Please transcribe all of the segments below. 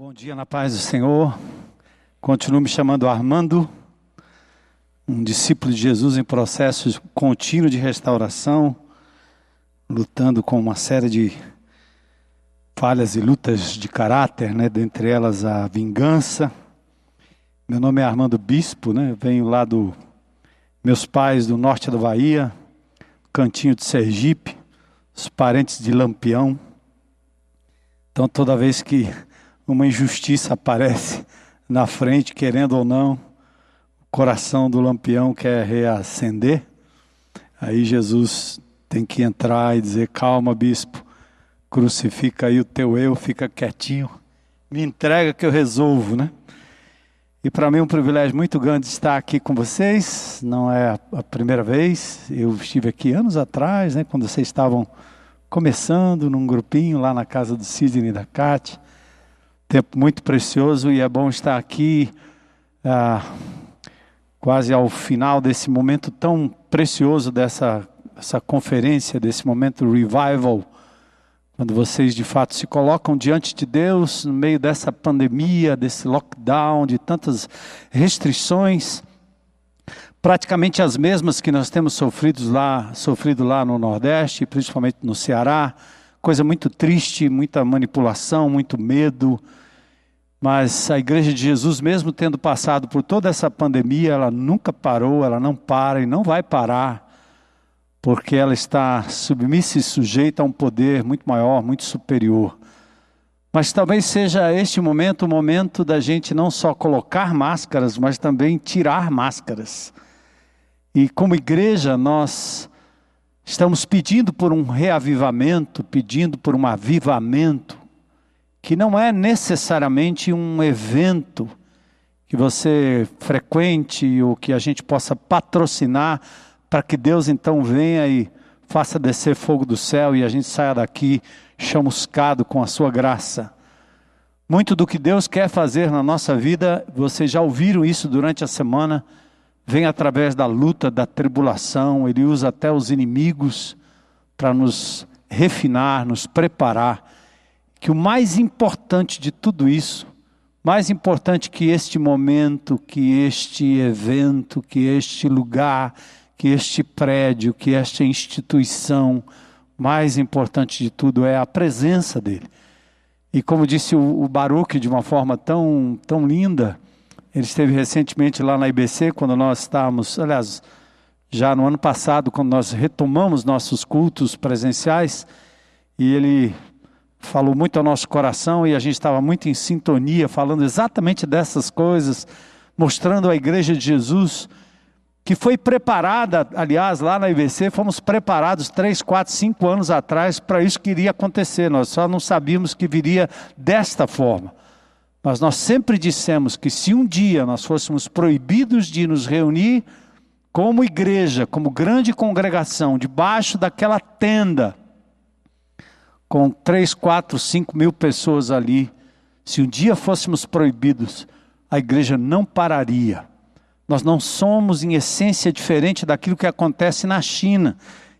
Bom dia na paz do Senhor. Continuo me chamando Armando, um discípulo de Jesus em processo contínuo de restauração, lutando com uma série de falhas e lutas de caráter, né, dentre elas a vingança. Meu nome é Armando Bispo, né? Venho lá do meus pais do norte da Bahia, cantinho de Sergipe, os parentes de Lampião. Então toda vez que uma injustiça aparece na frente, querendo ou não, o coração do lampião quer reacender. Aí Jesus tem que entrar e dizer: calma, bispo, crucifica aí o teu eu, fica quietinho, me entrega que eu resolvo, né? E para mim é um privilégio muito grande estar aqui com vocês. Não é a primeira vez. Eu estive aqui anos atrás, né, quando vocês estavam começando num grupinho lá na casa do Sidney e da Cátia tempo muito precioso e é bom estar aqui ah, quase ao final desse momento tão precioso dessa essa conferência, desse momento revival, quando vocês de fato se colocam diante de Deus no meio dessa pandemia, desse lockdown, de tantas restrições, praticamente as mesmas que nós temos sofrido lá, sofrido lá no Nordeste, principalmente no Ceará, coisa muito triste, muita manipulação, muito medo, mas a Igreja de Jesus, mesmo tendo passado por toda essa pandemia, ela nunca parou, ela não para e não vai parar, porque ela está submissa e sujeita a um poder muito maior, muito superior. Mas talvez seja este momento o momento da gente não só colocar máscaras, mas também tirar máscaras. E como igreja, nós estamos pedindo por um reavivamento, pedindo por um avivamento que não é necessariamente um evento que você frequente ou que a gente possa patrocinar para que Deus então venha e faça descer fogo do céu e a gente saia daqui chamuscado com a sua graça. Muito do que Deus quer fazer na nossa vida, vocês já ouviram isso durante a semana, vem através da luta, da tribulação, ele usa até os inimigos para nos refinar, nos preparar que o mais importante de tudo isso, mais importante que este momento, que este evento, que este lugar, que este prédio, que esta instituição, mais importante de tudo é a presença dele. E como disse o, Baruch de uma forma tão, tão linda, ele esteve recentemente lá na IBC, quando nós estávamos, aliás, já no ano passado, quando nós retomamos nossos cultos presenciais, e ele falou muito ao nosso coração e a gente estava muito em sintonia, falando exatamente dessas coisas, mostrando a igreja de Jesus, que foi preparada, aliás, lá na IBC, fomos preparados três, quatro, cinco anos atrás para isso que iria acontecer, nós só não sabíamos que viria desta forma. Mas nós sempre dissemos que se um dia nós fôssemos proibidos de nos reunir como igreja, como grande congregação, debaixo daquela tenda, com três, quatro, cinco mil pessoas ali, se um dia fôssemos proibidos, a igreja não pararia. Nós não somos, em essência, diferente daquilo que acontece na China.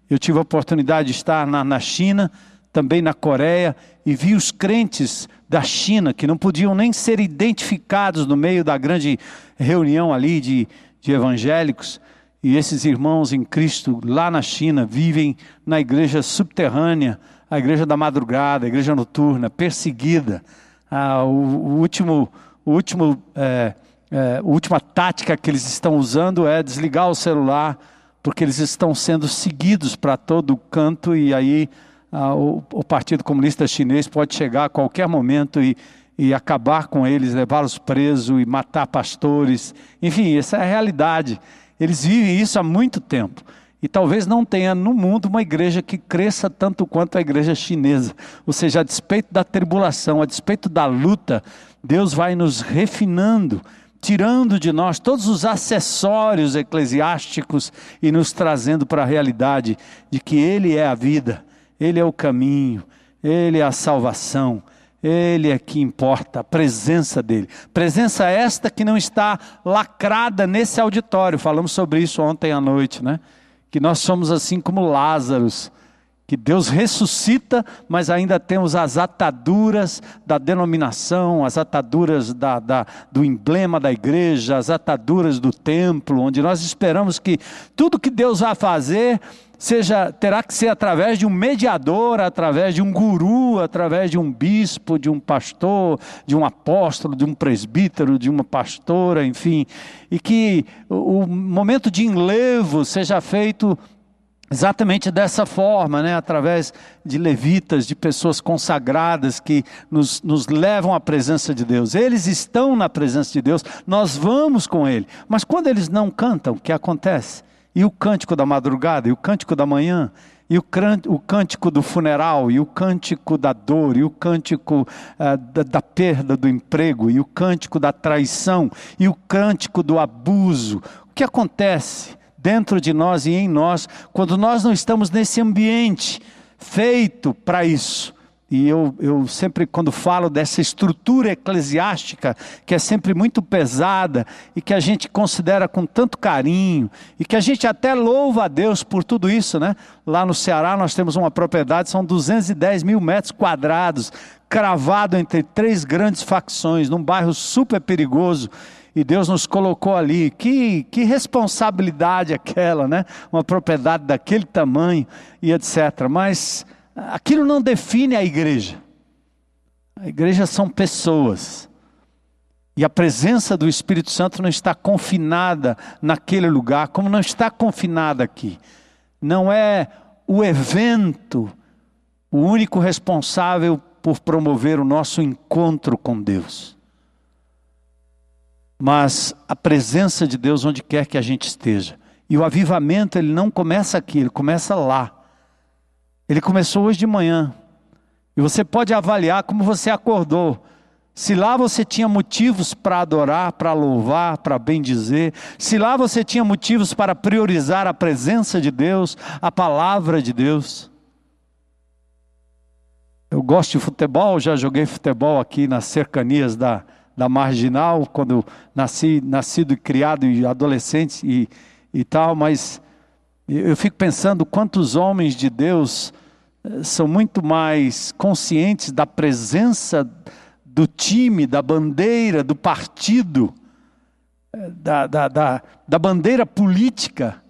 Eu tive a oportunidade de estar na, na China, também na Coreia, e vi os crentes da China que não podiam nem ser identificados no meio da grande reunião ali de, de evangélicos. E esses irmãos em Cristo lá na China vivem na igreja subterrânea, a igreja da madrugada, a igreja noturna, perseguida. Ah, o, o, último, o último, é, é, a última tática que eles estão usando é desligar o celular, porque eles estão sendo seguidos para todo canto e aí ah, o, o, Partido Comunista Chinês pode chegar a qualquer momento e, e acabar com eles, levá-los presos e matar pastores. Enfim, essa é a realidade. Eles vivem isso há muito tempo. E talvez não tenha no mundo uma igreja que cresça tanto quanto a igreja chinesa. Ou seja, a despeito da tribulação, a despeito da luta, Deus vai nos refinando, tirando de nós todos os acessórios eclesiásticos e nos trazendo para a realidade de que Ele é a vida, Ele é o caminho, Ele é a salvação. Ele é que importa, a presença dele. Presença esta que não está lacrada nesse auditório. Falamos sobre isso ontem à noite, né? que nós somos assim como Lázaros, que Deus ressuscita, mas ainda temos as ataduras da denominação, as ataduras da, da, do emblema da igreja, as ataduras do templo, onde nós esperamos que tudo que Deus vai fazer seja terá que ser através de um mediador, através de um guru, através de um bispo, de um pastor, de um apóstolo, de um presbítero, de uma pastora, enfim, e que o momento de enlevo seja feito Exatamente dessa forma, né? através de levitas, de pessoas consagradas que nos, nos levam à presença de Deus. Eles estão na presença de Deus, nós vamos com Ele. Mas quando eles não cantam, o que acontece? E o cântico da madrugada, e o cântico da manhã, e o, cântico do funeral, e o cântico da dor, e o cântico uh, da, da perda do emprego, e o cântico da traição, e o cântico do abuso. O que acontece? dentro de nós e em nós, quando nós não estamos nesse ambiente feito para isso. E eu, eu sempre, quando falo dessa estrutura eclesiástica, que é sempre muito pesada e que a gente considera com tanto carinho, e que a gente até louva a Deus por tudo isso, né? Lá no Ceará nós temos uma propriedade, são 210 mil metros quadrados, cravado entre três grandes facções, num bairro super perigoso e Deus nos colocou ali. Que, que responsabilidade aquela, né? Uma propriedade daquele tamanho e etc. Mas aquilo não define a igreja. A igreja são pessoas. E a presença do Espírito Santo não está confinada naquele lugar, como não está confinada aqui. Não é o evento o único responsável por promover o nosso encontro com Deus mas a presença de Deus onde quer que a gente esteja. E o avivamento, ele não começa aqui, ele começa lá. Ele começou hoje de manhã. E você pode avaliar como você acordou. Se lá você tinha motivos para adorar, para louvar, para bendizer, se lá você tinha motivos para priorizar a presença de Deus, a palavra de Deus. Eu gosto de futebol, já joguei futebol aqui nas cercanias da, da marginal, quando nasci, nascido e criado e adolescente e, e tal, mas eu fico pensando quantos homens de Deus eh, são muito mais conscientes da presença do time, da bandeira, do partido, eh, da, da, da, da bandeira política,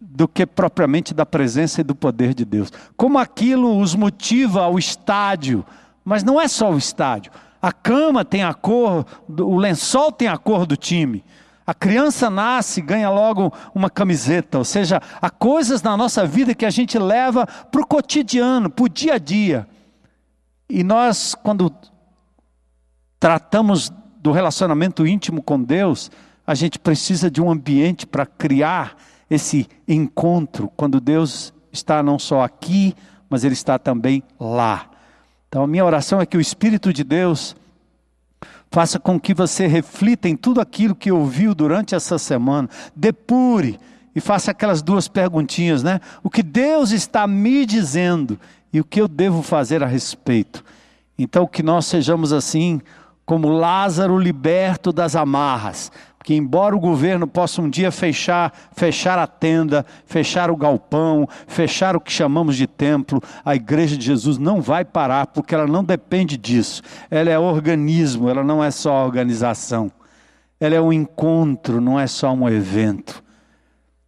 do que propriamente da presença e do poder de Deus. Como aquilo os motiva ao estádio, mas não é só o estádio. A cama tem a cor, o lençol tem a cor do time. A criança nasce, ganha logo uma camiseta. Ou seja, há coisas na nossa vida que a gente leva para o cotidiano, para o dia a dia. E nós, quando tratamos do relacionamento íntimo com Deus, a gente precisa de um ambiente para criar esse encontro, quando Deus está não só aqui, mas Ele está também lá. Então, a minha oração é que o Espírito de Deus faça com que você reflita em tudo aquilo que ouviu durante essa semana, depure e faça aquelas duas perguntinhas, né? O que Deus está me dizendo e o que eu devo fazer a respeito. Então, que nós sejamos assim, como Lázaro liberto das amarras, que embora o governo possa um dia fechar, fechar a tenda, fechar o galpão, fechar o que chamamos de templo, a igreja de Jesus não vai parar, porque ela não depende disso. Ela é organismo, ela não é só organização. Ela é um encontro, não é só um evento.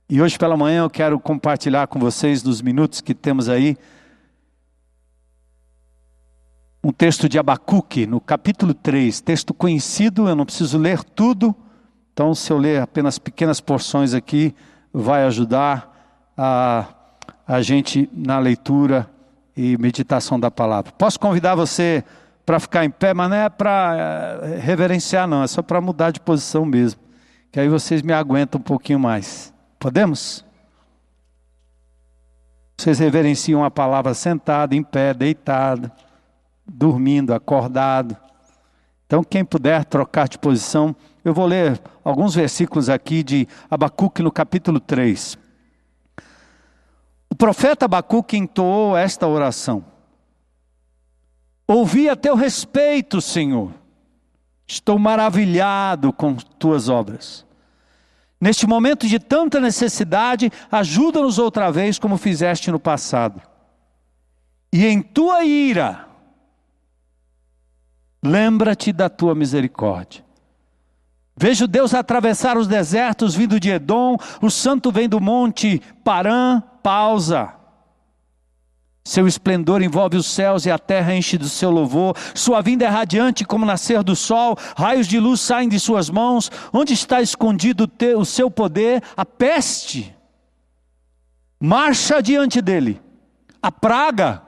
E hoje pela manhã eu quero compartilhar com vocês, nos minutos que temos aí, um texto de Abacuque, no capítulo 3, texto conhecido, eu não preciso ler tudo, então, se eu ler apenas pequenas porções aqui, vai ajudar a, a gente na leitura e meditação da palavra. Posso convidar você para ficar em pé, mas não é para eh, reverenciar, não, é só para mudar de posição mesmo. Que aí vocês me aguentam um pouquinho mais. Podemos? Vocês reverenciam a palavra sentado, em pé, deitado, dormindo, acordado. Então, quem puder trocar de posição, eu vou ler alguns versículos aqui de Abacuque no capítulo 3. O profeta Abacuque entoou esta oração: Ouvi a teu respeito, Senhor. Estou maravilhado com tuas obras. Neste momento de tanta necessidade, ajuda-nos outra vez, como fizeste no passado. e em tua ira, lembra-te da tua misericórdia. Vejo Deus atravessar os desertos vindo de Edom, o santo vem do monte Parã, pausa. Seu esplendor envolve os céus e a terra enche do seu louvor. Sua vinda é radiante como nascer do sol. Raios de luz saem de suas mãos. Onde está escondido o seu poder? A peste marcha diante dele. A praga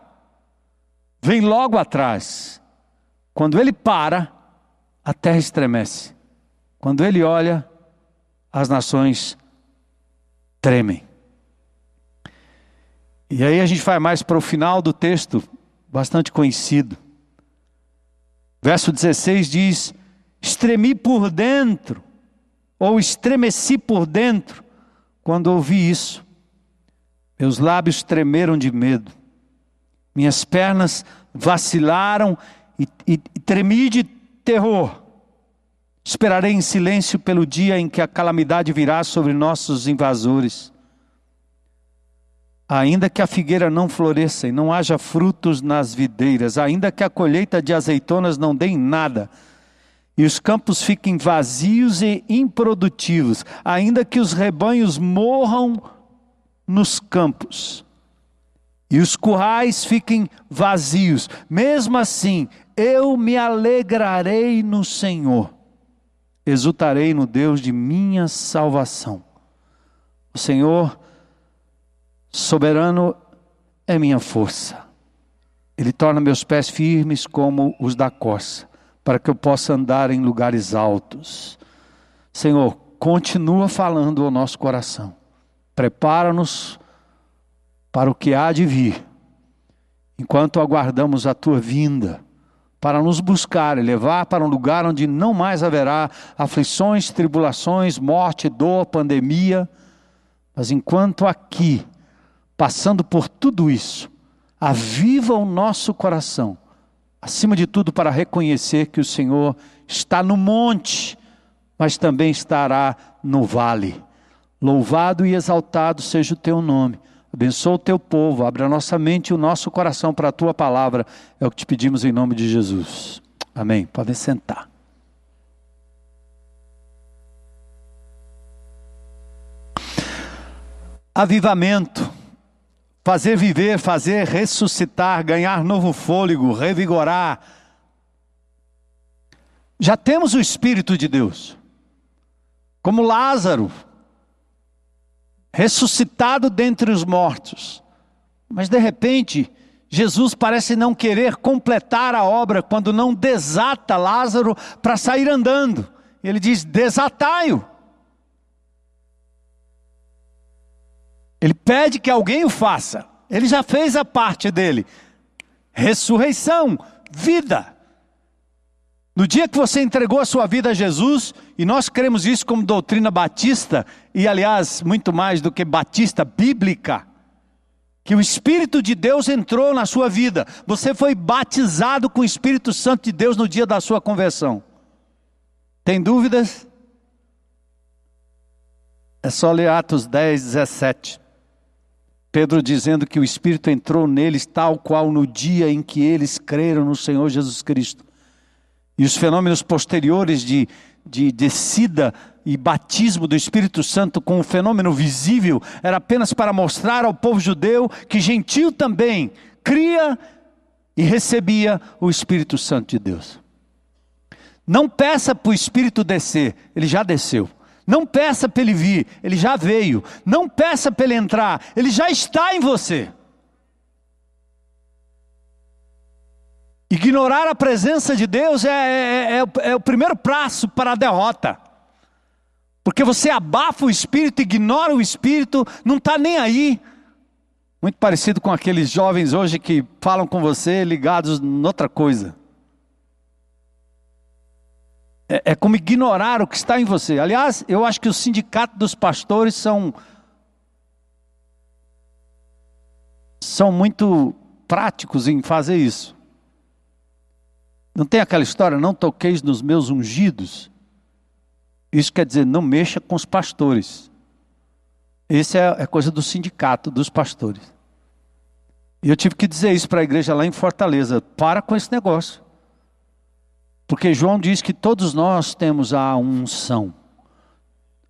vem logo atrás. Quando ele para, a terra estremece. Quando ele olha, as nações tremem. E aí a gente vai mais para o final do texto, bastante conhecido. Verso 16 diz: Estremi por dentro, ou estremeci por dentro, quando ouvi isso. Meus lábios tremeram de medo, minhas pernas vacilaram e, e, e tremi de terror. Esperarei em silêncio pelo dia em que a calamidade virá sobre nossos invasores. Ainda que a figueira não floresça e não haja frutos nas videiras, ainda que a colheita de azeitonas não dê em nada, e os campos fiquem vazios e improdutivos, ainda que os rebanhos morram nos campos, e os currais fiquem vazios, mesmo assim, eu me alegrarei no Senhor, exultarei no Deus de minha salvação. O Senhor Soberano é minha força. Ele torna meus pés firmes como os da corça, para que eu possa andar em lugares altos. Senhor, continua falando ao nosso coração. Prepara-nos para o que há de vir, enquanto aguardamos a tua vinda, para nos buscar e levar para um lugar onde não mais haverá aflições, tribulações, morte, dor, pandemia, mas enquanto aqui passando por tudo isso, aviva o nosso coração, acima de tudo para reconhecer que o Senhor está no monte, mas também estará no vale. Louvado e exaltado seja o teu nome. Abençoa o teu povo, abre a nossa mente e o nosso coração para a tua palavra. É o que te pedimos em nome de Jesus. Amém. Podem sentar. Avivamento fazer viver, fazer ressuscitar, ganhar novo fôlego, revigorar. Já temos o Espírito de Deus, como Lázaro, ressuscitado dentre os mortos, mas de repente, Jesus parece não querer completar a obra quando não desata Lázaro para sair andando. Ele diz: desatai-o. Ele pede que alguém o faça. Ele já fez a parte dele. Ressurreição, vida. No dia que você entregou a sua vida a Jesus, e nós cremos isso como doutrina batista, e aliás, muito mais do que batista, bíblica, que o Espírito de Deus entrou na sua vida. Você foi batizado com o Espírito Santo de Deus no dia da sua conversão. Tem dúvidas? É só ler Atos 10, 17. Pedro dizendo que o Espírito entrou neles tal qual no dia em que eles creram no Senhor Jesus Cristo. E os fenômenos posteriores de, de descida e batismo do Espírito Santo com o fenômeno visível era apenas para mostrar ao povo judeu que gentil também cria e recebia o Espírito Santo de Deus. Não peça para o Espírito descer, ele já desceu. Não peça para ele vir, ele já veio. Não peça para ele entrar, ele já está em você. Ignorar a presença de Deus é, é, é, é, o primeiro passo para a derrota. Porque você abafa o espírito, ignora o espírito, não está nem aí. Muito parecido com aqueles jovens hoje que falam com você ligados em outra coisa é, é como ignorar o que está em você. Aliás, eu acho que o sindicato dos pastores são são muito práticos em fazer isso. Não tem aquela história, não toqueis nos meus ungidos. Isso quer dizer, não mexa com os pastores. Isso é, é coisa do sindicato dos pastores. E eu tive que dizer isso para a igreja lá em Fortaleza: para com esse negócio. Porque João diz que todos nós temos a unção.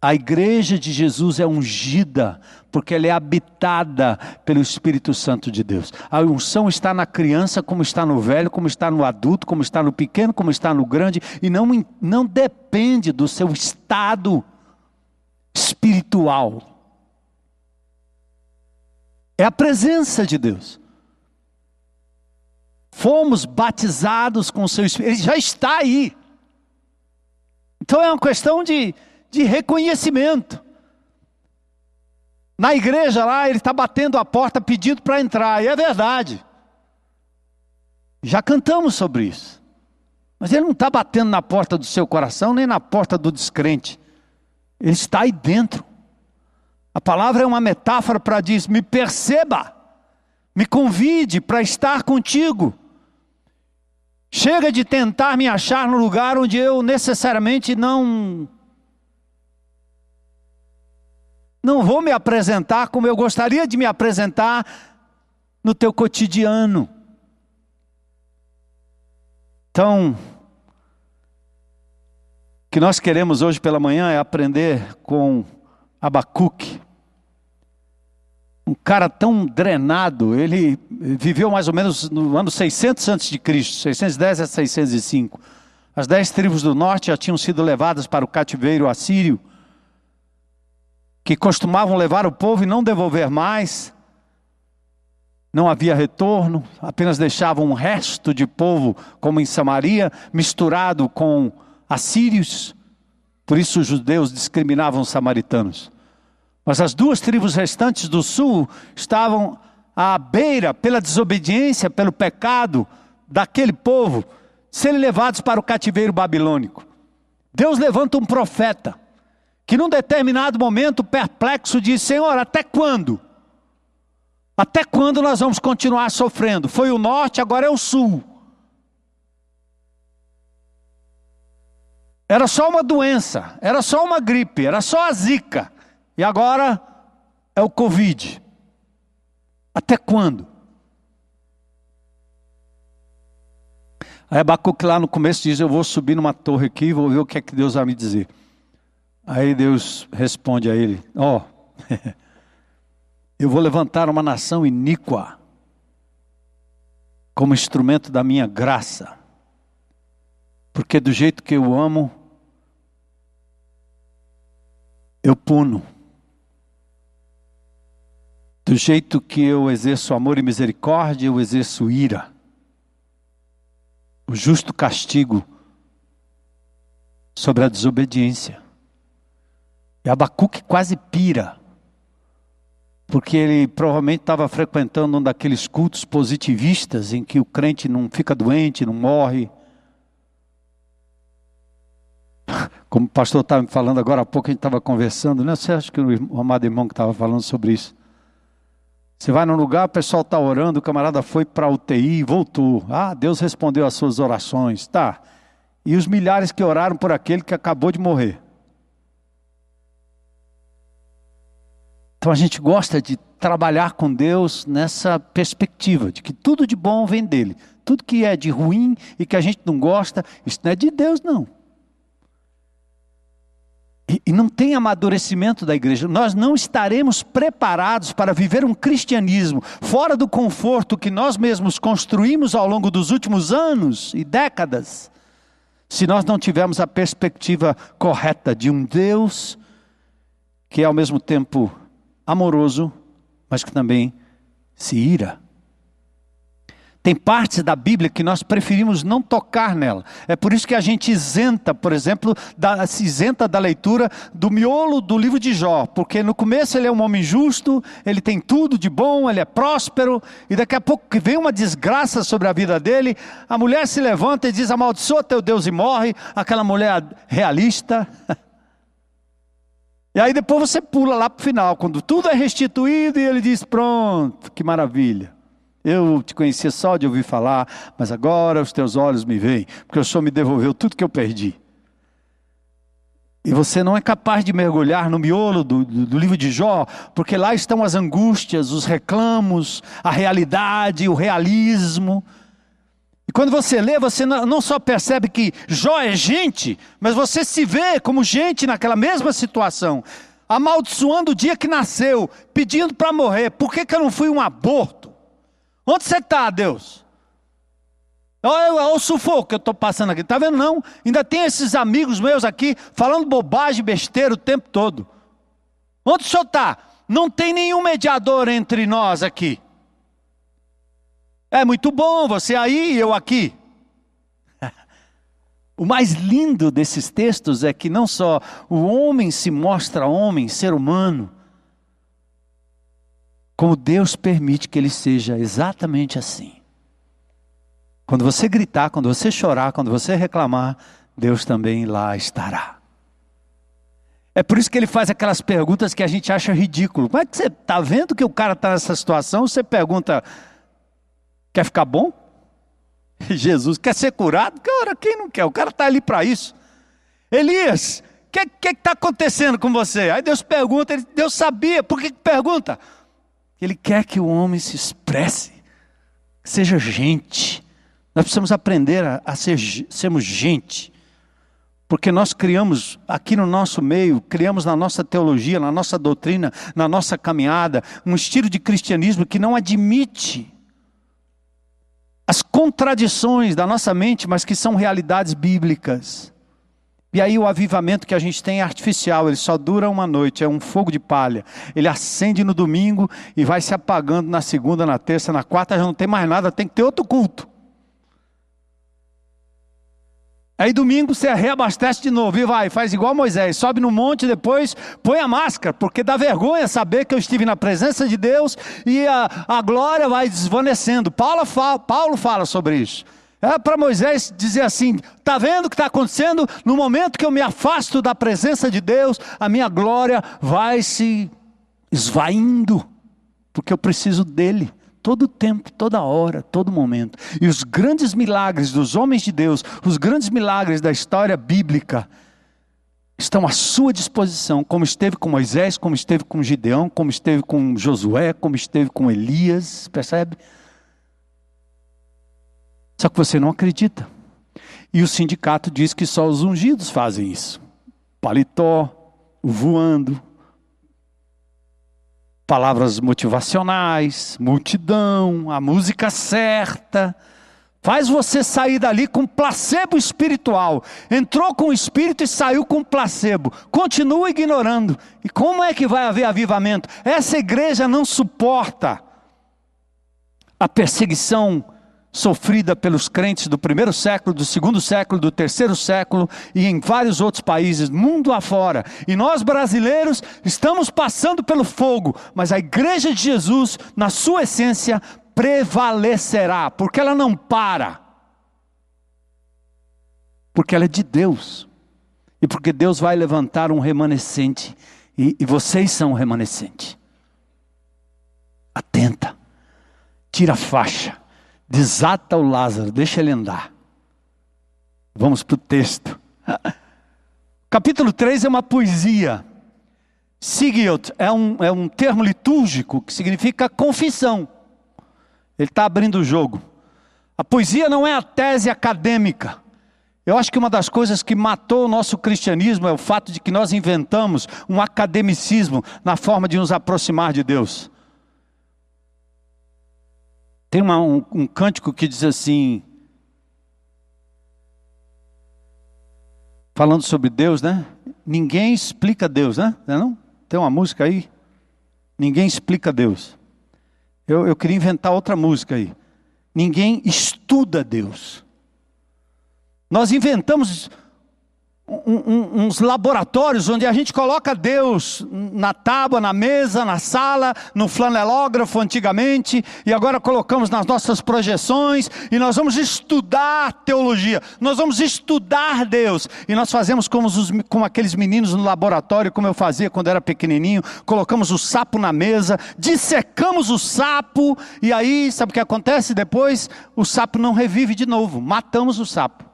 A igreja de Jesus é ungida, porque ela é habitada pelo Espírito Santo de Deus. A unção está na criança, como está no velho, como está no adulto, como está no pequeno, como está no grande, e não, não depende do seu estado espiritual. É a presença de Deus. Fomos batizados com o seu Espírito, ele já está aí. Então é uma questão de de reconhecimento. Na igreja lá, ele está batendo a porta pedindo para entrar, e é verdade. Já cantamos sobre isso. Mas ele não está batendo na porta do seu coração, nem na porta do descrente. Ele está aí dentro. A palavra é uma metáfora para dizer: me perceba, me convide para estar contigo. Chega de tentar me achar no lugar onde eu necessariamente não não vou me apresentar como eu gostaria de me apresentar no teu cotidiano. Então, o que nós queremos hoje pela manhã é aprender com Abacuque. Um cara tão drenado, ele viveu mais ou menos no ano 600 antes de Cristo, 610 a 605. As dez tribos do norte já tinham sido levadas para o cativeiro assírio que costumavam levar o povo e não devolver mais. Não havia retorno, apenas deixavam um resto de povo, como em Samaria, misturado com assírios. Por isso os judeus discriminavam os samaritanos. Mas as duas tribos restantes do sul estavam à beira, pela desobediência, pelo pecado daquele povo, serem levados para o cativeiro babilônico. Deus levanta um profeta que num determinado momento, perplexo, disse: Senhor, até quando? Até quando nós vamos continuar sofrendo? Foi o norte, agora é o sul. Era só uma doença, era só uma gripe, era só a zika. E agora é o Covid. Até quando? Aí Abacuque lá no começo diz: Eu vou subir numa torre aqui e vou ver o que é que Deus vai me dizer. Aí Deus responde a ele: Ó, oh, eu vou levantar uma nação iníqua como instrumento da minha graça, porque do jeito que eu amo, eu puno. Do jeito que eu exerço amor e misericórdia, eu exerço ira. O justo castigo sobre a desobediência. E Abacuque quase pira, porque ele provavelmente estava frequentando um daqueles cultos positivistas em que o crente não fica doente, não morre. Como o pastor estava me falando agora há pouco, a gente estava conversando, né? Você acha que o amado irmão que estava falando sobre isso? Você vai num lugar, o pessoal está orando, o camarada foi para a UTI e voltou. Ah, Deus respondeu às suas orações. Tá. E os milhares que oraram por aquele que acabou de morrer. Então a gente gosta de trabalhar com Deus nessa perspectiva de que tudo de bom vem dele. Tudo que é de ruim e que a gente não gosta, isso não é de Deus, não. E, e não tem amadurecimento da igreja. Nós não estaremos preparados para viver um cristianismo fora do conforto que nós mesmos construímos ao longo dos últimos anos e décadas, se nós não tivermos a perspectiva correta de um Deus que é ao mesmo tempo amoroso, mas que também se ira. Tem partes da Bíblia que nós preferimos não tocar nela. É por isso que a gente isenta, por exemplo, da, se isenta da leitura do miolo do livro de Jó, porque no começo ele é um homem justo, ele tem tudo de bom, ele é próspero, e daqui a pouco vem uma desgraça sobre a vida dele, a mulher se levanta e diz: amaldiçoa teu Deus e morre. Aquela mulher realista. E aí depois você pula lá para o final, quando tudo é restituído, e ele diz: Pronto, que maravilha. Eu te conhecia só de ouvir falar, mas agora os teus olhos me veem, porque o Senhor me devolveu tudo que eu perdi. E você não é capaz de mergulhar no miolo do, do, do, livro de Jó, porque lá estão as angústias, os reclamos, a realidade, o realismo. Quando você lê, você não só percebe que Jó é gente, mas você se vê como gente naquela mesma situação, amaldiçoando o dia que nasceu, pedindo para morrer. Por que, que eu não fui um aborto? Onde você está, Deus? Olha o sufoco que eu estou passando aqui. Está vendo? Não. Ainda tem esses amigos meus aqui falando bobagem, besteira o tempo todo. Onde o senhor está? Não tem nenhum mediador entre nós aqui. É muito bom você aí e eu aqui. O mais lindo desses textos é que não só o homem se mostra homem, ser humano, como Deus permite que ele seja exatamente assim. Quando você gritar, quando você chorar, quando você reclamar, Deus também lá estará. É por isso que ele faz aquelas perguntas que a gente acha ridículo. Como é que você está vendo que o cara está nessa situação? Você pergunta: quer ficar bom? Jesus quer ser curado? Cara, quem não quer? O cara está ali para isso. Elias, o que está acontecendo com você? Aí Deus pergunta, ele, Deus sabia, por que, que pergunta? Ele quer que o homem se expresse, seja gente, nós precisamos aprender a, a ser, sermos gente. Porque nós criamos aqui no nosso meio, criamos na nossa teologia, na nossa doutrina, na nossa caminhada, um estilo de cristianismo que não admite as contradições da nossa mente, mas que são realidades bíblicas. E aí o avivamento que a gente tem é artificial, ele só dura uma noite, é um fogo de palha. Ele acende no domingo e vai se apagando na segunda, na terça, na quarta, já não tem mais nada, tem que ter outro culto. Aí domingo você reabastece de novo e vai, faz igual Moisés, sobe no monte depois, põe a máscara, porque dá vergonha saber que eu estive na presença de Deus e a, a glória vai desvanecendo. Paulo fala, Paulo fala sobre isso. É para Moisés dizer assim: está vendo o que está acontecendo? No momento que eu me afasto da presença de Deus, a minha glória vai se esvaindo, porque eu preciso dele todo tempo, toda hora, todo momento. E os grandes milagres dos homens de Deus, os grandes milagres da história bíblica, estão à sua disposição, como esteve com Moisés, como esteve com Gideão, como esteve com Josué, como esteve com Elias, percebe? Só que você não acredita. E o sindicato diz que só os ungidos fazem isso. Paletó, voando, palavras motivacionais, multidão, a música certa. Faz você sair dali com placebo espiritual. Entrou com o espírito e saiu com placebo. Continua ignorando. E como é que vai haver avivamento? Essa igreja não suporta a perseguição sofrida pelos crentes do primeiro século, do segundo século, do terceiro século e em vários outros países, mundo afora. E nós brasileiros estamos passando pelo fogo, mas a igreja de Jesus, na sua essência, prevalecerá, porque ela não para. Porque ela é de Deus. E porque Deus vai levantar um remanescente. E, e vocês são um remanescente. Atenta. Tira a faixa desata o Lázaro, deixa ele andar. Vamos para o texto. Capítulo 3 é uma poesia. Sigiot é um, é um termo litúrgico que significa confissão. Ele está abrindo o jogo. A poesia não é a tese acadêmica. Eu acho que uma das coisas que matou o nosso cristianismo é o fato de que nós inventamos um academicismo na forma de nos aproximar de Deus. Tem uma, um, um cântico que diz assim, falando sobre Deus, né? Ninguém explica Deus, né? Não, é não? Tem uma música aí? Ninguém explica Deus. Eu, eu queria inventar outra música aí. Ninguém estuda Deus. Nós inventamos um, um, uns laboratórios onde a gente coloca Deus na tábua, na mesa, na sala, no flanelógrafo antigamente, e agora colocamos nas nossas projeções, e nós vamos estudar teologia, nós vamos estudar Deus, e nós fazemos como, os, como aqueles meninos no laboratório, como eu fazia quando era pequenininho, colocamos o sapo na mesa, dissecamos o sapo, e aí, sabe o que acontece depois? O sapo não revive de novo, matamos o sapo.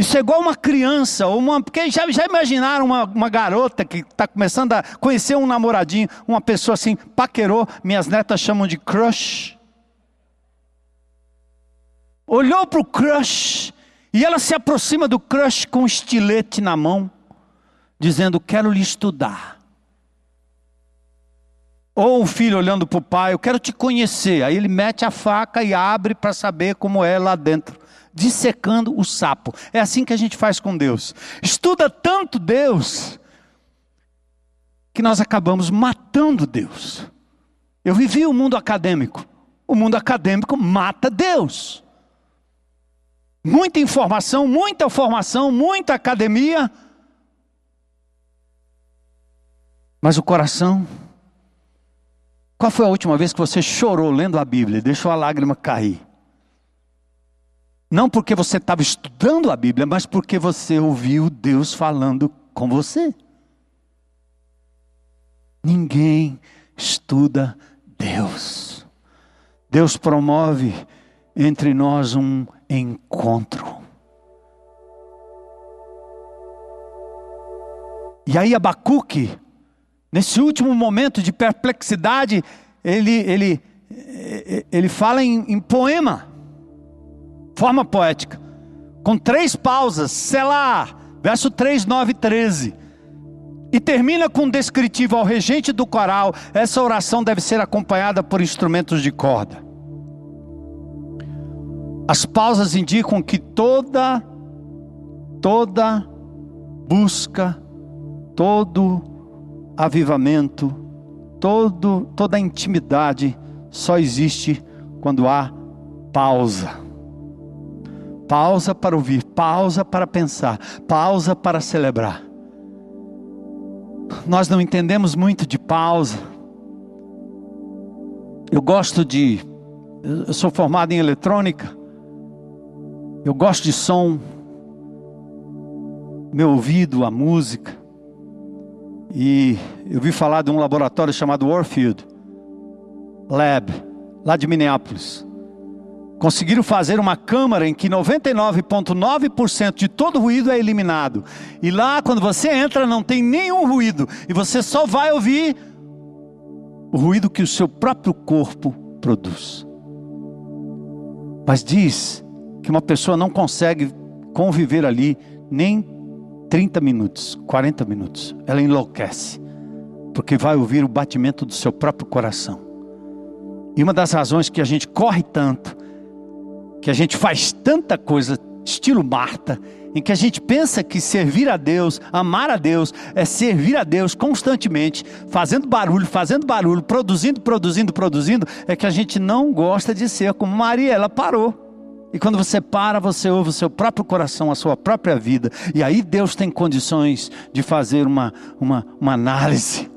Isso é igual uma criança, uma, porque já, já imaginaram uma, uma garota que está começando a conhecer um namoradinho, uma pessoa assim, paquerou, minhas netas chamam de crush. Olhou para o crush, e ela se aproxima do crush com um estilete na mão, dizendo: Quero lhe estudar. Ou um filho olhando para o pai, eu quero te conhecer. Aí ele mete a faca e abre para saber como é lá dentro dissecando o sapo. É assim que a gente faz com Deus. Estuda tanto Deus que nós acabamos matando Deus. Eu vivi o mundo acadêmico. O mundo acadêmico mata Deus. Muita informação, muita formação, muita academia. Mas o coração. Qual foi a última vez que você chorou lendo a Bíblia? Deixou a lágrima cair? Não porque você estava estudando a Bíblia, mas porque você ouviu Deus falando com você. Ninguém estuda Deus. Deus promove entre nós um encontro. E aí Abacuque, nesse último momento de perplexidade, ele, ele, ele fala em, em poema forma poética, com três pausas, selar, verso 3, 9 e 13. E termina com um descritivo ao regente do coral. Essa oração deve ser acompanhada por instrumentos de corda. As pausas indicam que toda, toda busca, todo avivamento, todo, toda intimidade só existe quando há pausa pausa para ouvir, pausa para pensar, pausa para celebrar. Nós não entendemos muito de pausa. Eu gosto de. Eu sou formado em eletrônica. Eu gosto de som. Meu ouvido, a música. E eu vi falar de um laboratório chamado Warfield Lab, lá de Minneapolis conseguiram fazer uma câmara em que 99,9% de todo ruído é eliminado. E lá, quando você entra, não tem nenhum ruído. E você só vai ouvir o ruído que o seu próprio corpo produz. Mas diz que uma pessoa não consegue conviver ali nem 30 minutos, 40 minutos. Ela enlouquece, porque vai ouvir o batimento do seu próprio coração. E uma das razões que a gente corre tanto que a gente faz tanta coisa, estilo Marta, em que a gente pensa que servir a Deus, amar a Deus, é servir a Deus constantemente, fazendo barulho, fazendo barulho, produzindo, produzindo, produzindo, é que a gente não gosta de ser como Maria, ela parou. E quando você para, você ouve o seu próprio coração, a sua própria vida, e aí Deus tem condições de fazer uma, uma, uma análise.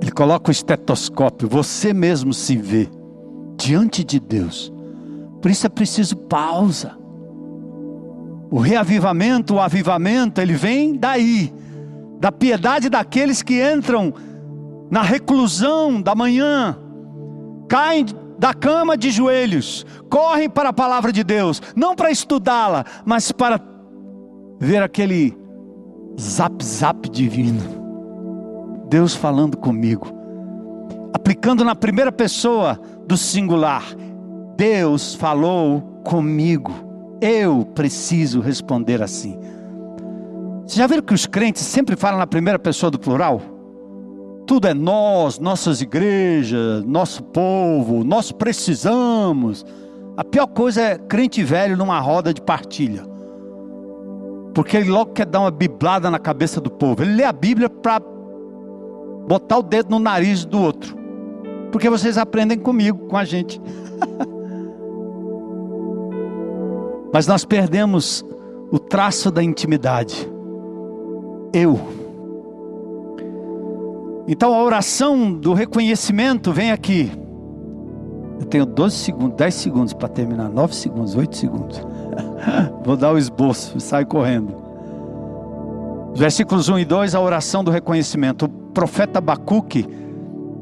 Ele coloca o estetoscópio, você mesmo se vê diante de Deus. Por isso é preciso pausa. O reavivamento, o avivamento, ele vem daí, da piedade daqueles que entram na reclusão da manhã, caem da cama de joelhos, correm para a palavra de Deus, não para estudá-la, mas para ver aquele zap zap divino. Deus falando comigo, aplicando na primeira pessoa do singular. Deus falou comigo. Eu preciso responder assim. Você já viram que os crentes sempre falam na primeira pessoa do plural? Tudo é nós, nossas igrejas, nosso povo, nós precisamos. A pior coisa é crente velho numa roda de partilha. Porque ele logo quer dar uma biblada na cabeça do povo. Ele lê a Bíblia para botar o dedo no nariz do outro. Porque vocês aprendem comigo, com a gente. Mas nós perdemos o traço da intimidade. Eu. Então a oração do reconhecimento vem aqui. Eu tenho 12 segundos, 10 segundos para terminar, 9 segundos, 8 segundos. Vou dar o esboço sair correndo. Versículos 1 e 2, a oração do reconhecimento. O profeta Abacuque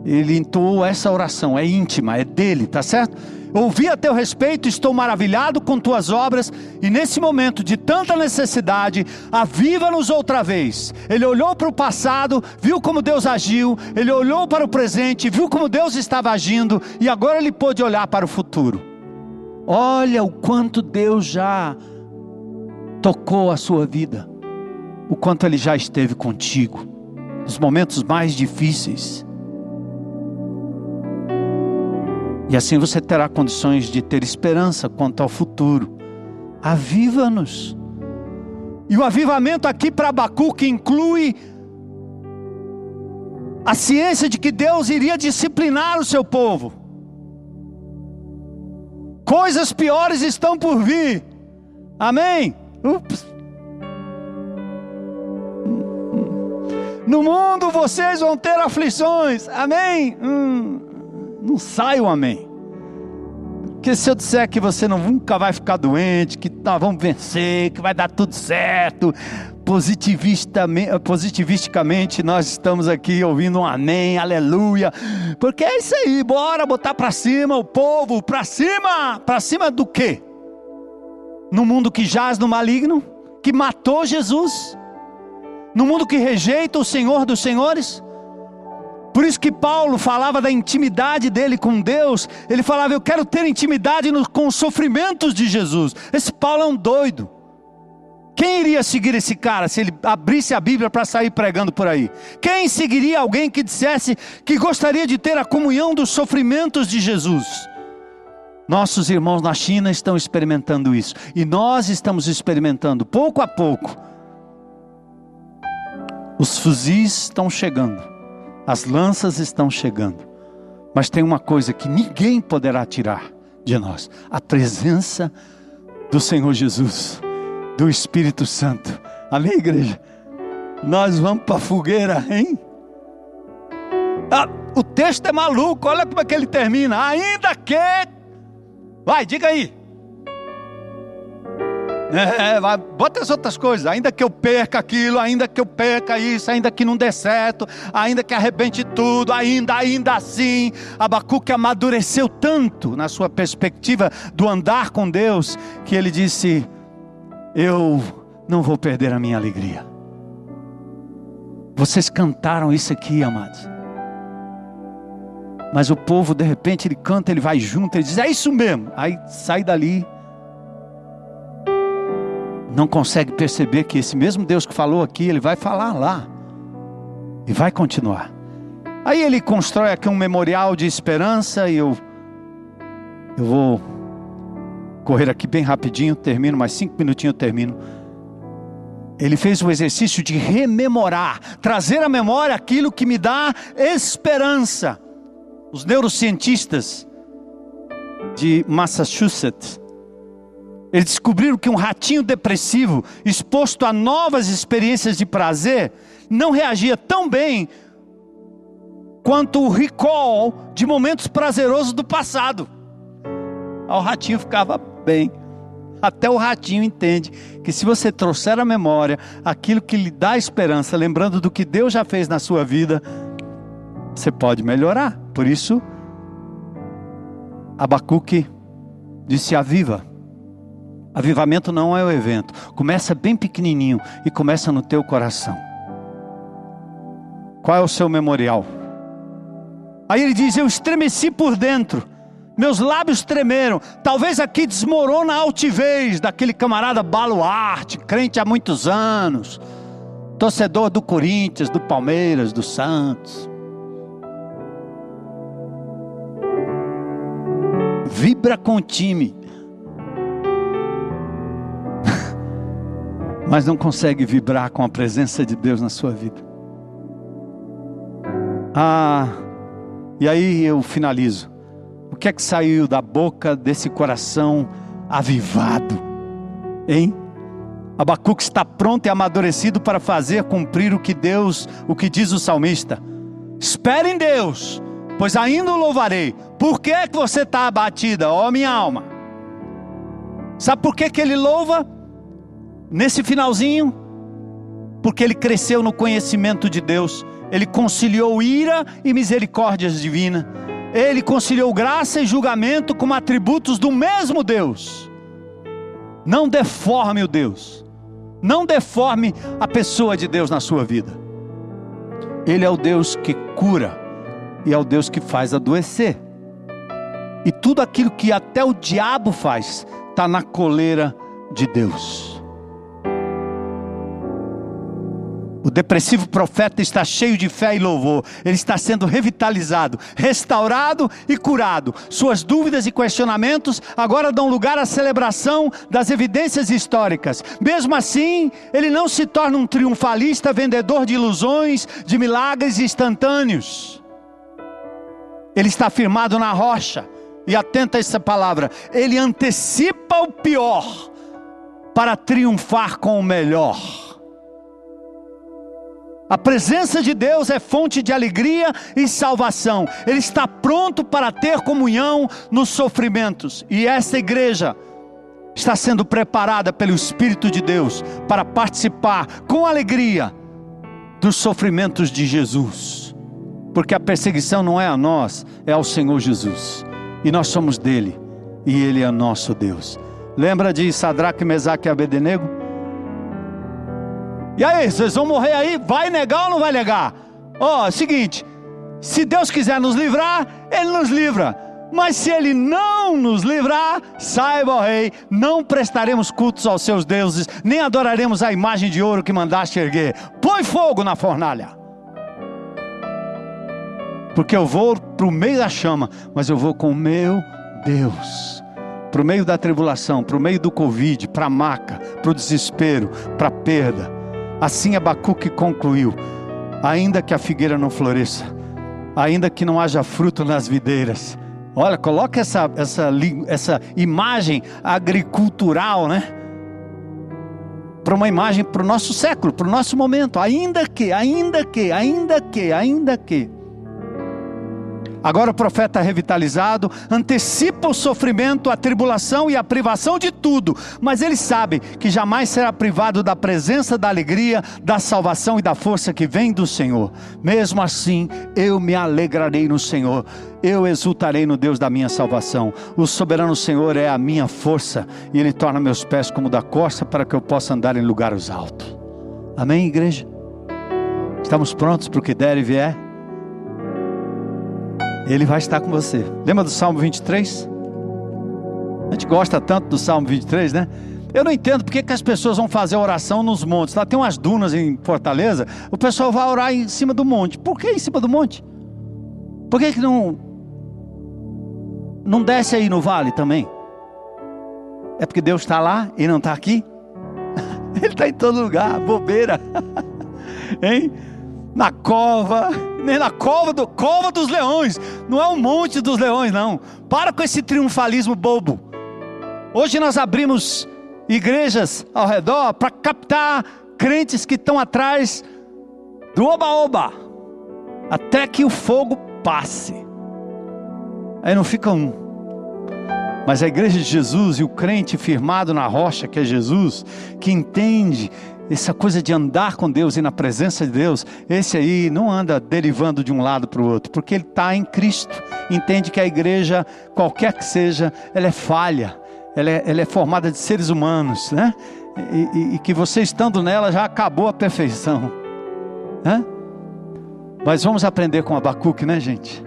ele entoou essa oração, é íntima, é dele, tá certo? Ouvi a teu respeito, estou maravilhado com tuas obras, e nesse momento de tanta necessidade, aviva-nos outra vez. Ele olhou para o passado, viu como Deus agiu, ele olhou para o presente, viu como Deus estava agindo, e agora ele pôde olhar para o futuro. Olha o quanto Deus já tocou a sua vida, o quanto ele já esteve contigo, nos momentos mais difíceis. E assim você terá condições de ter esperança quanto ao futuro. Aviva-nos. E o avivamento aqui para Abacuque inclui a ciência de que Deus iria disciplinar o seu povo. Coisas piores estão por vir. Amém? Ups. No mundo vocês vão ter aflições. Amém? Hum. Não sai o amém. Porque se eu disser que você nunca vai ficar doente, que nós vamos vencer, que vai dar tudo certo, positivisticamente nós estamos aqui ouvindo um amém, aleluia. Porque é isso aí, bora botar para cima o povo, para cima, para cima do quê? No mundo que jaz no maligno, que matou Jesus, no mundo que rejeita o Senhor dos senhores, por isso que Paulo falava da intimidade dele com Deus. Ele falava: Eu quero ter intimidade no, com os sofrimentos de Jesus. Esse Paulo é um doido. Quem iria seguir esse cara se ele abrisse a Bíblia para sair pregando por aí? Quem seguiria alguém que dissesse que gostaria de ter a comunhão dos sofrimentos de Jesus? Nossos irmãos na China estão experimentando isso e nós estamos experimentando pouco a pouco. Os fuzis estão chegando as lanças estão chegando. Mas tem uma coisa que ninguém poderá tirar de nós: a presença do Senhor Jesus, do Espírito Santo. Amém, igreja? Nós vamos para a fogueira, hein? Ah, o texto é maluco, olha como é que ele termina. Ainda que. Vai, diga aí. É, vai, bota as outras coisas, ainda que eu perca aquilo, ainda que eu perca isso, ainda que não dê certo, ainda que arrebente tudo, ainda, ainda assim, Abacuque amadureceu tanto na sua perspectiva do andar com Deus, que ele disse: Eu não vou perder a minha alegria. Vocês cantaram isso aqui, amados. Mas o povo, de repente, ele canta, ele vai junto, ele diz: É isso mesmo. Aí sai dali não consegue perceber que esse mesmo Deus que falou aqui, ele vai falar lá. E vai continuar. Aí ele constrói aqui um memorial de esperança e eu eu vou correr aqui bem rapidinho, termino, mais cinco minutinhos eu termino. Ele fez o exercício de rememorar, trazer à memória aquilo que me dá esperança. Os neurocientistas de Massachusetts eles descobriram que um ratinho depressivo, exposto a novas experiências de prazer, não reagia tão bem quanto o recall de momentos prazerosos do passado. O ratinho ficava bem. Até o ratinho entende que se você trouxer à memória aquilo que lhe dá esperança, lembrando do que Deus já fez na sua vida, você pode melhorar. Por isso, Abacuque disse: Aviva Avivamento não é o evento. Começa bem pequenininho e começa no teu coração. Qual é o seu memorial? Aí ele diz: Eu estremeci por dentro, meus lábios tremeram. Talvez aqui desmorona a altivez daquele camarada baluarte, crente há muitos anos, torcedor do Corinthians, do Palmeiras, do Santos. Vibra com o time mas não consegue vibrar com a presença de Deus na sua vida. Ah, e aí eu finalizo. O que é que saiu da boca desse coração avivado? Hein? Abacuque está pronto e amadurecido para fazer cumprir o que Deus, o que diz o salmista. Espere em Deus, pois ainda o louvarei. Por que, é que você está abatida, ó minha alma? Sabe por que, que ele louva? Nesse finalzinho, porque ele cresceu no conhecimento de Deus, ele conciliou ira e misericórdias divinas, Ele conciliou graça e julgamento como atributos do mesmo Deus. Não deforme o Deus. Não deforme a pessoa de Deus na sua vida. Ele é o Deus que cura e é o Deus que faz adoecer. E tudo aquilo que até o diabo faz está na coleira de Deus. O depressivo profeta está cheio de fé e louvor. Ele está sendo revitalizado, restaurado e curado. Suas dúvidas e questionamentos agora dão lugar à celebração das evidências históricas. Mesmo assim, ele não se torna um triunfalista vendedor de ilusões, de milagres instantâneos. Ele está firmado na rocha. E atenta a essa palavra. Ele antecipa o pior para triunfar com o melhor. A presença de Deus é fonte de alegria e salvação. Ele está pronto para ter comunhão nos sofrimentos. E essa igreja está sendo preparada pelo Espírito de Deus para participar com alegria dos sofrimentos de Jesus. Porque a perseguição não é a nós, é ao Senhor Jesus. E nós somos dele, e ele é nosso Deus. Lembra de Sadraque, Mesaque e Abednego? E aí, vocês vão morrer aí? Vai negar ou não vai negar? Ó, oh, seguinte: se Deus quiser nos livrar, Ele nos livra. Mas se Ele não nos livrar, saiba, ó rei, não prestaremos cultos aos seus deuses, nem adoraremos a imagem de ouro que mandaste erguer. Põe fogo na fornalha. Porque eu vou para o meio da chama, mas eu vou com o meu Deus. Para o meio da tribulação, para o meio do Covid, para a maca, para o desespero, para a perda Assim Abacuque concluiu: ainda que a figueira não floresça, ainda que não haja fruto nas videiras. Olha, coloca essa, essa, essa imagem agricultural, né? Para uma imagem para o nosso século, para o nosso momento. Ainda que, ainda que, ainda que, ainda que. Agora o profeta revitalizado antecipa o sofrimento, a tribulação e a privação de tudo, mas ele sabe que jamais será privado da presença, da alegria, da salvação e da força que vem do Senhor. Mesmo assim, eu me alegrarei no Senhor, eu exultarei no Deus da minha salvação. O soberano Senhor é a minha força e ele torna meus pés como da corça para que eu possa andar em lugares altos. Amém, igreja? Estamos prontos para o que der e vier? Ele vai estar com você. Lembra do Salmo 23? A gente gosta tanto do Salmo 23, né? Eu não entendo porque que as pessoas vão fazer oração nos montes. Lá tem umas dunas em Fortaleza, o pessoal vai orar em cima do monte. Por que em cima do monte? Por que, que não, não desce aí no vale também? É porque Deus está lá e não está aqui? Ele está em todo lugar, bobeira. hein? Na cova, nem na cova, do, cova dos leões. Não é o monte dos leões, não. Para com esse triunfalismo bobo. Hoje nós abrimos igrejas ao redor para captar crentes que estão atrás do oba-oba, até que o fogo passe. Aí não fica um. Mas a igreja de Jesus e o crente firmado na rocha que é Jesus, que entende essa coisa de andar com Deus e na presença de Deus, esse aí não anda derivando de um lado para o outro, porque ele está em Cristo. Entende que a igreja, qualquer que seja, ela é falha, ela é, ela é formada de seres humanos, né? E, e, e, que você estando nela já acabou a perfeição. Né? Mas vamos aprender com Abacuque, né, gente?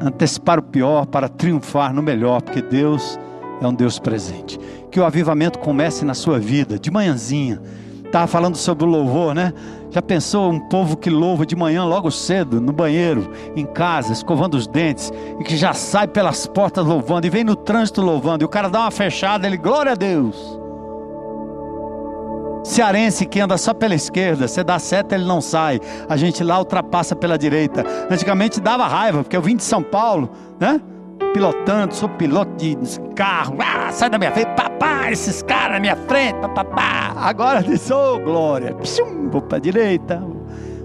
Antecipar o pior para triunfar no melhor, porque Deus é um Deus presente. Que o avivamento comece na sua vida, de manhãzinha. Estava falando sobre o louvor, né? Já pensou um povo que louva de manhã logo cedo, no banheiro, em casa, escovando os dentes, e que já sai pelas portas louvando, e vem no trânsito louvando, e o cara dá uma fechada, ele, glória a Deus. Cearense que anda só pela esquerda, você dá seta, ele não sai. A gente lá ultrapassa pela direita. Antigamente dava raiva, porque eu vim de São Paulo, né? Pilotando, sou piloto de carro, ah, sai da minha frente, papá, esses caras na minha frente, papá. Agora sou oh, glória, Pshum, vou para direita,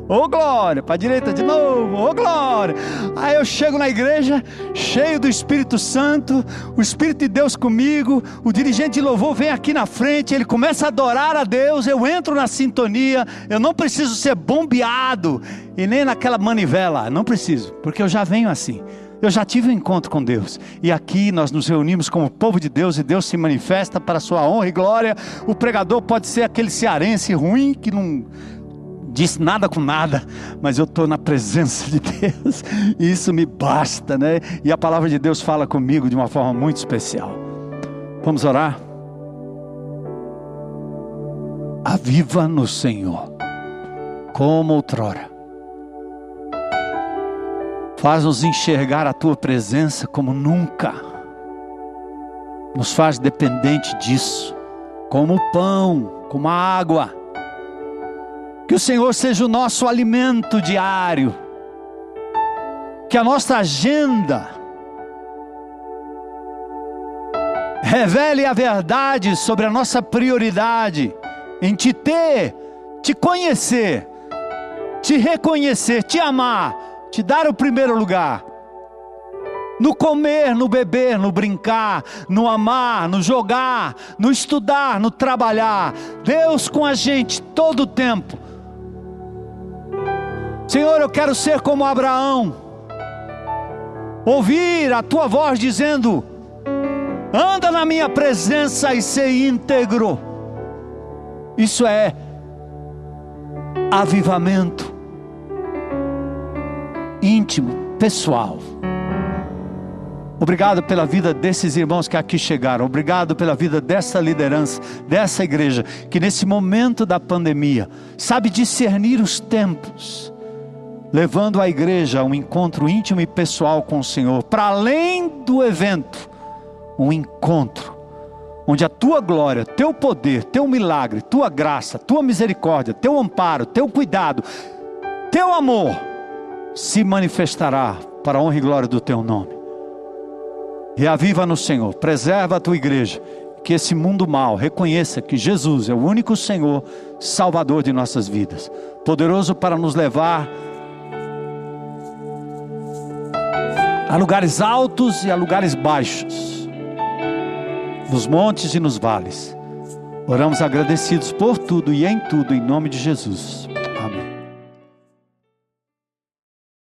Ô oh, glória, para direita de novo, ô oh, glória. Aí eu chego na igreja, cheio do Espírito Santo, o Espírito de Deus comigo, o dirigente de louvor vem aqui na frente, ele começa a adorar a Deus, eu entro na sintonia, eu não preciso ser bombeado e nem naquela manivela, não preciso, porque eu já venho assim. Eu já tive um encontro com Deus. E aqui nós nos reunimos como povo de Deus e Deus se manifesta para a sua honra e glória. O pregador pode ser aquele cearense ruim que não disse nada com nada, mas eu estou na presença de Deus e isso me basta, né? E a palavra de Deus fala comigo de uma forma muito especial. Vamos orar? Aviva no Senhor, como outrora. Faz-nos enxergar a tua presença como nunca. Nos faz dependente disso, como o pão, como a água que o Senhor seja o nosso alimento diário. Que a nossa agenda revele a verdade sobre a nossa prioridade em te ter, te conhecer, te reconhecer, te amar, te dar o primeiro lugar. No comer, no beber, no brincar, no amar, no jogar, no estudar, no trabalhar. Deus com a gente todo o tempo Senhor, eu quero ser como Abraão, ouvir a tua voz dizendo: anda na minha presença e ser íntegro. Isso é avivamento íntimo, pessoal. Obrigado pela vida desses irmãos que aqui chegaram. Obrigado pela vida dessa liderança, dessa igreja, que nesse momento da pandemia sabe discernir os tempos levando a igreja a um encontro íntimo e pessoal com o Senhor, para além do evento, um encontro onde a tua glória, teu poder, teu milagre, tua graça, tua misericórdia, teu amparo, teu cuidado, teu amor se manifestará para a honra e glória do teu nome. Reaviva no Senhor, preserva a tua igreja, que esse mundo mal reconheça que Jesus é o único Senhor, Salvador de nossas vidas, poderoso para nos levar a lugares altos e a lugares baixos, nos montes e nos vales. Oramos agradecidos por tudo e em tudo, em nome de Jesus.